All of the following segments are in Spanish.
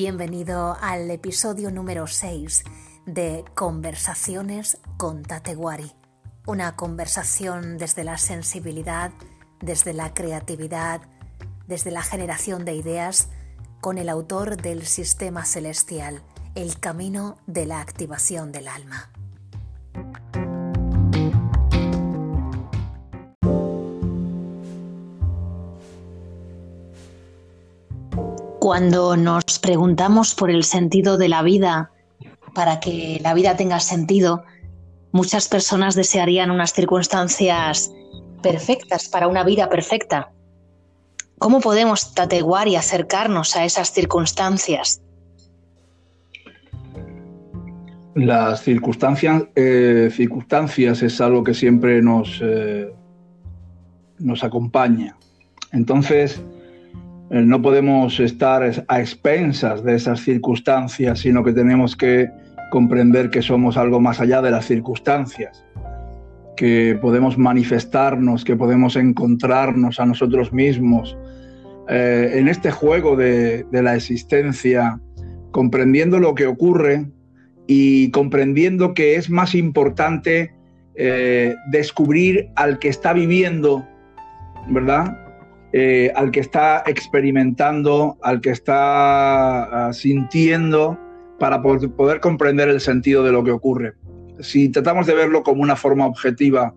Bienvenido al episodio número 6 de Conversaciones con Tatewari. Una conversación desde la sensibilidad, desde la creatividad, desde la generación de ideas, con el autor del Sistema Celestial, El Camino de la Activación del Alma. Cuando nos preguntamos por el sentido de la vida, para que la vida tenga sentido, muchas personas desearían unas circunstancias perfectas para una vida perfecta. ¿Cómo podemos tateguar y acercarnos a esas circunstancias? Las circunstancias, eh, es algo que siempre nos, eh, nos acompaña. Entonces, no podemos estar a expensas de esas circunstancias, sino que tenemos que comprender que somos algo más allá de las circunstancias, que podemos manifestarnos, que podemos encontrarnos a nosotros mismos eh, en este juego de, la existencia, comprendiendo lo que ocurre y comprendiendo que es más importante eh, descubrir al que está viviendo, ¿verdad? Eh, al que está experimentando, al que está ah, sintiendo, para poder comprender el sentido de lo que ocurre. Si tratamos de verlo como una forma objetiva,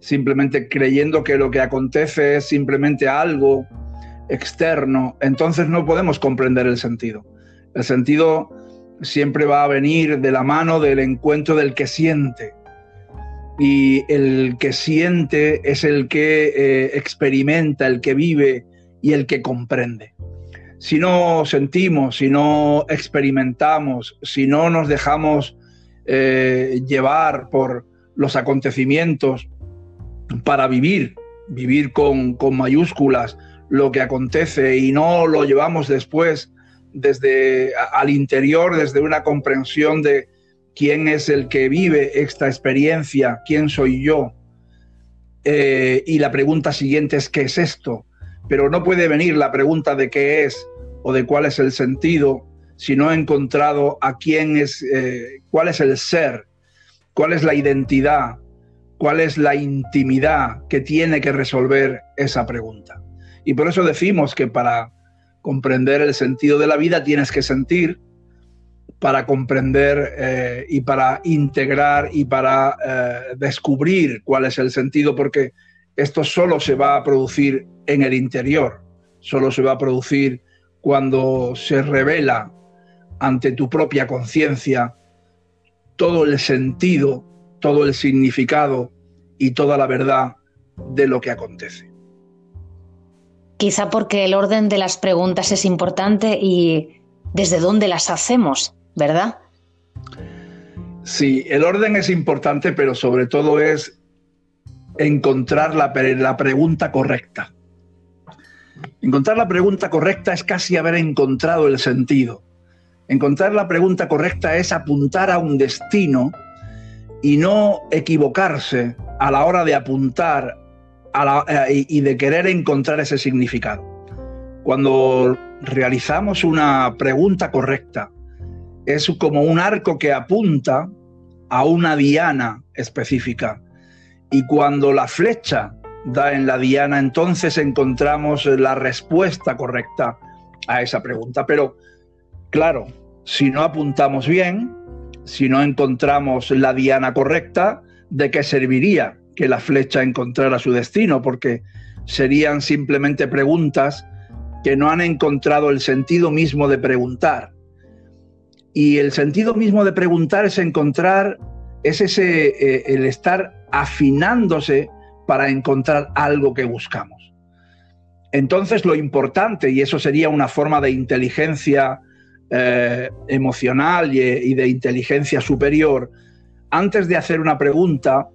simplemente creyendo que lo que acontece es simplemente algo externo, entonces no podemos comprender el sentido. El sentido siempre va a venir de la mano del encuentro del que siente, y el que siente es el que eh, experimenta, el que vive y el que comprende. Si no sentimos, si no experimentamos, si no nos dejamos eh, llevar por los acontecimientos para vivir, vivir con, con mayúsculas lo que acontece y no lo llevamos después desde al interior, desde una comprensión de, quién es el que vive esta experiencia, quién soy yo. Eh, y la pregunta siguiente es, ¿qué es esto? Pero no puede venir la pregunta de qué es o de cuál es el sentido si no he encontrado a quién es, eh, cuál es el ser, cuál es la identidad, cuál es la intimidad que tiene que resolver esa pregunta. Y por eso decimos que para comprender el sentido de la vida tienes que sentir, para comprender eh, y para integrar y para eh, descubrir cuál es el sentido, porque esto solo se va a producir en el interior, solo se va a producir cuando se revela ante tu propia conciencia todo el sentido, todo el significado y toda la verdad de lo que acontece. Quizá porque el orden de las preguntas es importante y desde dónde las hacemos. ¿Verdad? Sí, el orden es importante, pero sobre todo es encontrar la, la, pregunta correcta. Encontrar la pregunta correcta es casi haber encontrado el sentido. Encontrar la pregunta correcta es apuntar a un destino y no equivocarse a la hora de apuntar eh, y de querer encontrar ese significado. Cuando realizamos una pregunta correcta, es como un arco que apunta a una diana específica. Y cuando la flecha da en la diana, entonces encontramos la respuesta correcta a esa pregunta. Pero, claro, si no apuntamos bien, si no encontramos la diana correcta, ¿de qué serviría que la flecha encontrara su destino? Porque serían simplemente preguntas que no han encontrado el sentido mismo de preguntar. Y el sentido mismo de preguntar es encontrar, es ese, eh, el estar afinándose para encontrar algo que buscamos. Entonces lo importante, y eso sería una forma de inteligencia eh, emocional y, y de inteligencia superior, antes de hacer una pregunta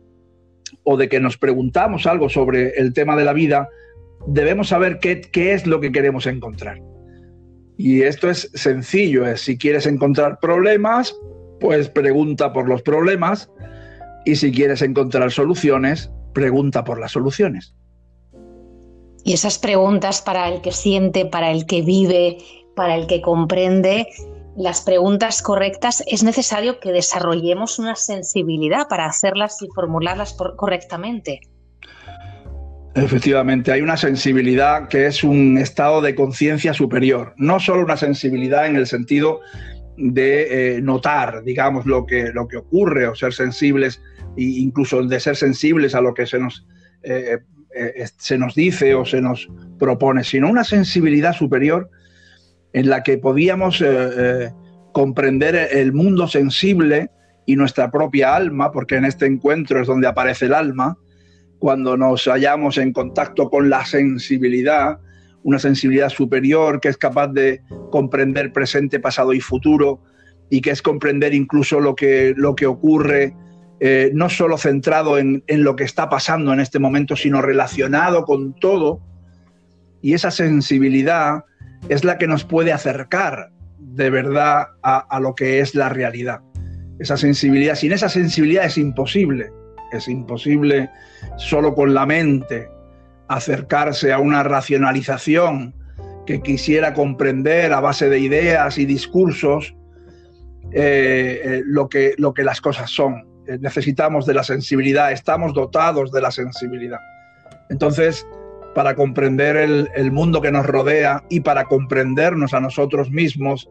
o de que nos preguntamos algo sobre el tema de la vida, debemos saber qué es lo que queremos encontrar. Y esto es sencillo, si quieres encontrar problemas, pues pregunta por los problemas y si quieres encontrar soluciones, pregunta por las soluciones. Y esas preguntas para el que siente, para el que vive, para el que comprende las preguntas correctas, es necesario que desarrollemos una sensibilidad para hacerlas y formularlas correctamente. Efectivamente, hay una sensibilidad que es un estado de conciencia superior, no solo una sensibilidad en el sentido de eh, notar, digamos, lo que, lo que ocurre o ser sensibles, e incluso de ser sensibles a lo que se nos, eh, eh, se nos dice o se nos propone, sino una sensibilidad superior en la que podíamos comprender el mundo sensible y nuestra propia alma, porque en este encuentro es donde aparece el alma, cuando nos hallamos en contacto con la sensibilidad, una sensibilidad superior que es capaz de comprender presente, pasado y futuro y que es comprender incluso lo que, lo que ocurre, eh, no solo centrado en, lo que está pasando en este momento, sino relacionado con todo. Y esa sensibilidad es la que nos puede acercar de verdad a, a lo que es la realidad. Esa sensibilidad, sin esa sensibilidad es imposible es imposible solo con la mente acercarse a una racionalización que quisiera comprender a base de ideas y discursos eh, eh, lo, que, lo que las cosas son. Eh, necesitamos de la sensibilidad, estamos dotados de la sensibilidad. Entonces, para comprender el, mundo que nos rodea y para comprendernos a nosotros mismos,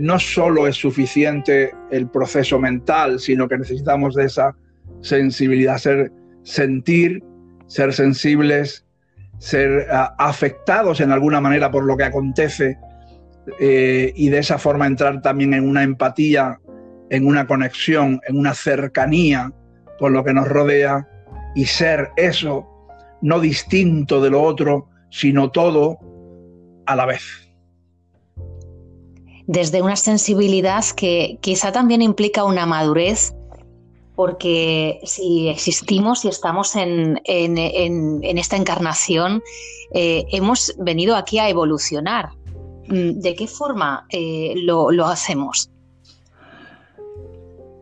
no solo es suficiente el proceso mental, sino que necesitamos de esa sensibilidad, ser sentir, ser sensibles, ser ah, afectados en alguna manera por lo que acontece eh, y de esa forma entrar también en una empatía, en una conexión, en una cercanía con lo que nos rodea y ser eso, no distinto de lo otro, sino todo a la vez. Desde una sensibilidad que quizá también implica una madurez porque si existimos y estamos en, esta encarnación, eh, hemos venido aquí a evolucionar. Mm, ¿De qué forma eh, lo, hacemos?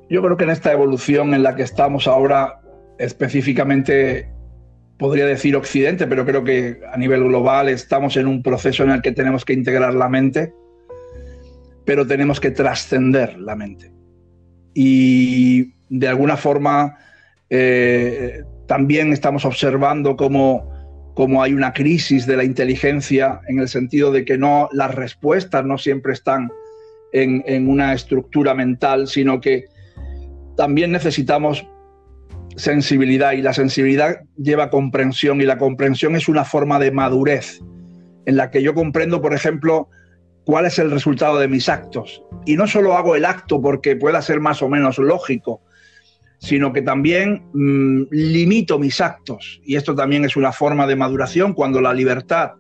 Yo creo que en esta evolución en la que estamos ahora, específicamente, podría decir Occidente, pero creo que a nivel global estamos en un proceso en el que tenemos que integrar la mente, pero tenemos que trascender la mente. Y de alguna forma eh, también estamos observando cómo, hay una crisis de la inteligencia en el sentido de que no las respuestas no siempre están en, una estructura mental, sino que también necesitamos sensibilidad y la sensibilidad lleva comprensión y la comprensión es una forma de madurez en la que yo comprendo, por ejemplo, cuál es el resultado de mis actos. Y no solo hago el acto porque pueda ser más o menos lógico, sino que también mm, limito mis actos. Y esto también es una forma de maduración cuando la libertad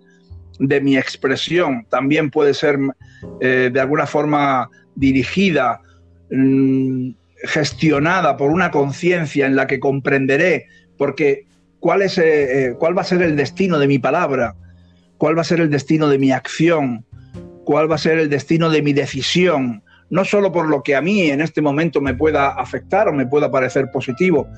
de mi expresión también puede ser eh, de alguna forma dirigida, mm, gestionada por una conciencia en la que comprenderé, porque ¿cuál, es, eh, eh, cuál va a ser el destino de mi palabra, cuál va a ser el destino de mi acción, cuál va a ser el destino de mi decisión, no solo por lo que a mí en este momento me pueda afectar o me pueda parecer positivo,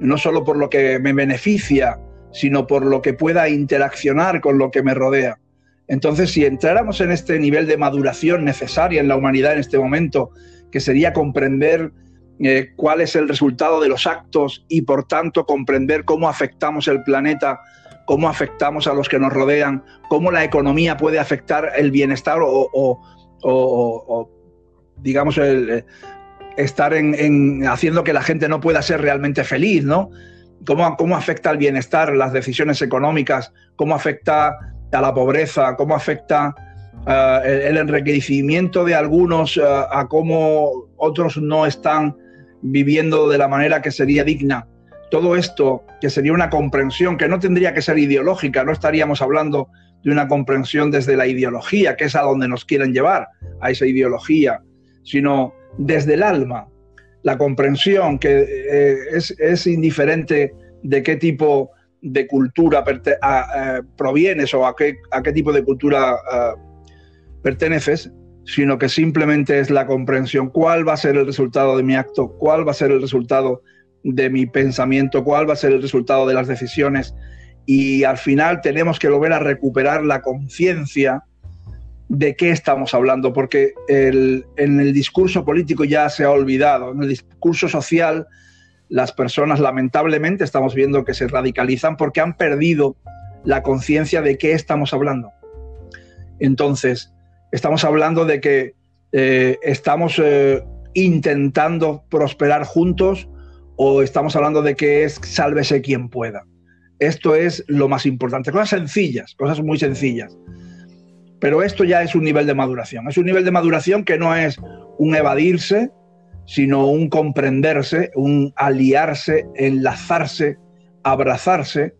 no solo por lo que me beneficia, sino por lo que pueda interaccionar con lo que me rodea. Entonces, si entráramos en este nivel de maduración necesaria en la humanidad en este momento, que sería comprender eh, cuál es el resultado de los actos y por tanto comprender cómo afectamos el planeta, cómo afectamos a los que nos rodean, cómo la economía puede afectar el bienestar o, o digamos, el, eh, estar en, haciendo que la gente no pueda ser realmente feliz, ¿no? ¿Cómo, cómo afecta al bienestar las decisiones económicas? ¿Cómo afecta a la pobreza? ¿Cómo afecta eh, el, enriquecimiento de algunos eh, a cómo otros no están viviendo de la manera que sería digna? Todo esto, que sería una comprensión que no tendría que ser ideológica, no estaríamos hablando de una comprensión desde la ideología, que es a donde nos quieren llevar, a esa ideología, sino desde el alma, la comprensión que eh, es, indiferente de qué tipo de cultura provienes o a qué, a qué, tipo de cultura perteneces, sino que simplemente es la comprensión, cuál va a ser el resultado de mi acto, cuál va a ser el resultado de mi pensamiento, cuál va a ser el resultado de las decisiones. Y al final tenemos que volver a recuperar la conciencia de qué estamos hablando, porque en el discurso político ya se ha olvidado, en el discurso social las personas lamentablemente estamos viendo que se radicalizan porque han perdido la conciencia de qué estamos hablando. Entonces, estamos hablando de que eh, estamos eh, intentando prosperar juntos o estamos hablando de que es sálvese quien pueda. Esto es lo más importante. Cosas sencillas, cosas muy sencillas. Pero esto ya es un nivel de maduración. Es un nivel de maduración que no es un evadirse, sino un comprenderse, un aliarse, enlazarse, abrazarse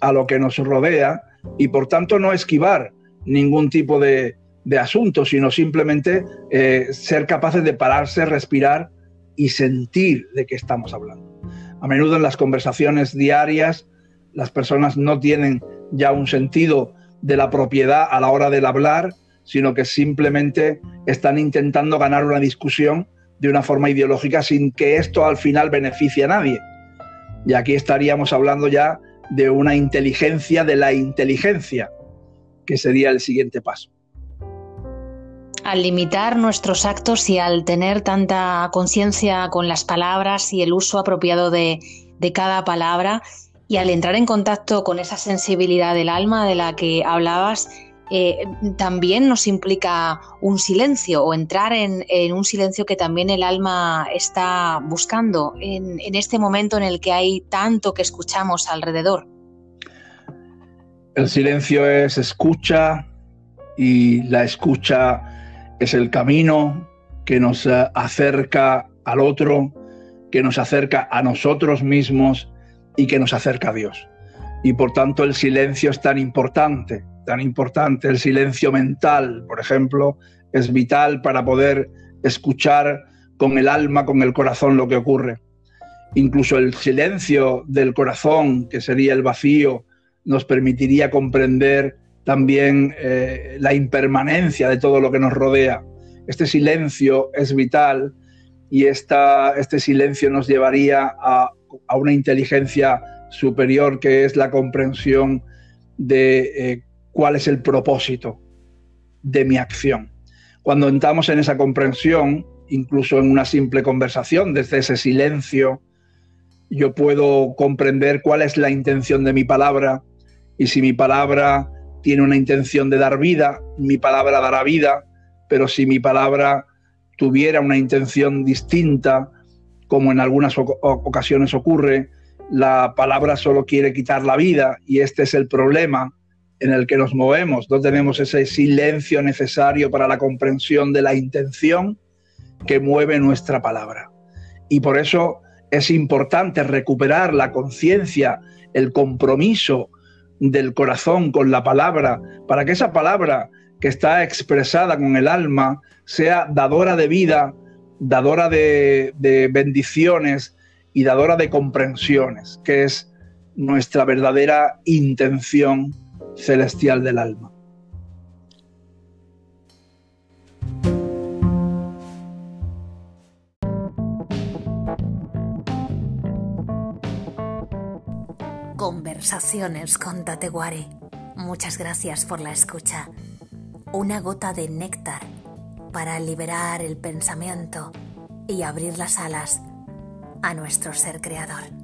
a lo que nos rodea y por tanto no esquivar ningún tipo de, asunto, sino simplemente eh, ser capaces de pararse, respirar y sentir de qué estamos hablando. A menudo en las conversaciones diarias las personas no tienen ya un sentido de la propiedad a la hora del hablar, sino que simplemente están intentando ganar una discusión de una forma ideológica sin que esto al final beneficie a nadie. Y aquí estaríamos hablando ya de una inteligencia de la inteligencia, que sería el siguiente paso. Al limitar nuestros actos y al tener tanta conciencia con las palabras y el uso apropiado de, de cada palabra, y al entrar en contacto con esa sensibilidad del alma de la que hablabas, eh, también nos implica un silencio o entrar en, un silencio que también el alma está buscando en, este momento en el que hay tanto que escuchamos alrededor. El silencio es escucha y la escucha es el camino que nos eh, acerca al otro, que nos acerca a nosotros mismos y que nos acerca a Dios. Y por tanto el silencio es tan importante tan importante, el silencio mental, por ejemplo, es vital para poder escuchar con el alma, con el corazón lo que ocurre. Incluso el silencio del corazón, que sería el vacío, nos permitiría comprender también eh, la impermanencia de todo lo que nos rodea. Este silencio es vital y esta, este silencio nos llevaría a, a, una inteligencia superior que es la comprensión de eh, cuál es el propósito de mi acción. Cuando entramos en esa comprensión, incluso en una simple conversación, desde ese silencio, yo puedo comprender cuál es la intención de mi palabra y si mi palabra tiene una intención de dar vida, mi palabra dará vida, pero si mi palabra tuviera una intención distinta, como en algunas ocasiones ocurre, la palabra solo quiere quitar la vida y este es el problema en el que nos movemos, no tenemos ese silencio necesario para la comprensión de la intención que mueve nuestra palabra. Y por eso es importante recuperar la conciencia, el compromiso del corazón con la palabra, para que esa palabra que está expresada con el alma sea dadora de vida, dadora de, bendiciones y dadora de comprensiones, que es nuestra verdadera intención celestial del alma. Conversaciones con Tateguari. Muchas gracias por la escucha. Una gota de néctar para liberar el pensamiento y abrir las alas a nuestro ser creador.